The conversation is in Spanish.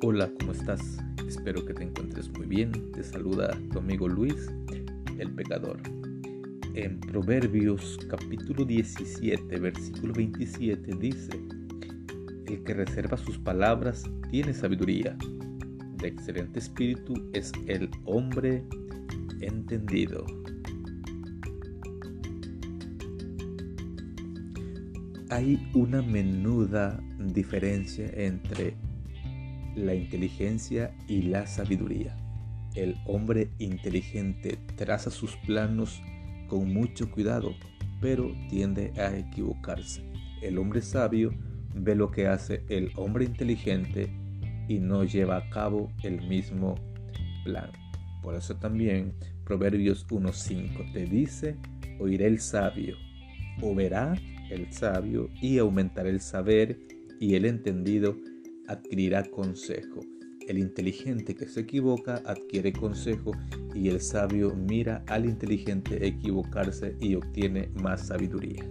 Hola, ¿cómo estás? Espero que te encuentres muy bien. Te saluda tu amigo Luis, el pecador. En Proverbios capítulo 17, versículo 27 dice, El que reserva sus palabras tiene sabiduría. De excelente espíritu es el hombre entendido. Hay una menuda diferencia entre la inteligencia y la sabiduría. El hombre inteligente traza sus planos con mucho cuidado, pero tiende a equivocarse. El hombre sabio ve lo que hace el hombre inteligente y no lleva a cabo el mismo plan. Por eso también Proverbios 1.5 te dice, oiré el sabio, o verá el sabio y aumentará el saber y el entendido adquirirá consejo. El inteligente que se equivoca adquiere consejo y el sabio mira al inteligente equivocarse y obtiene más sabiduría.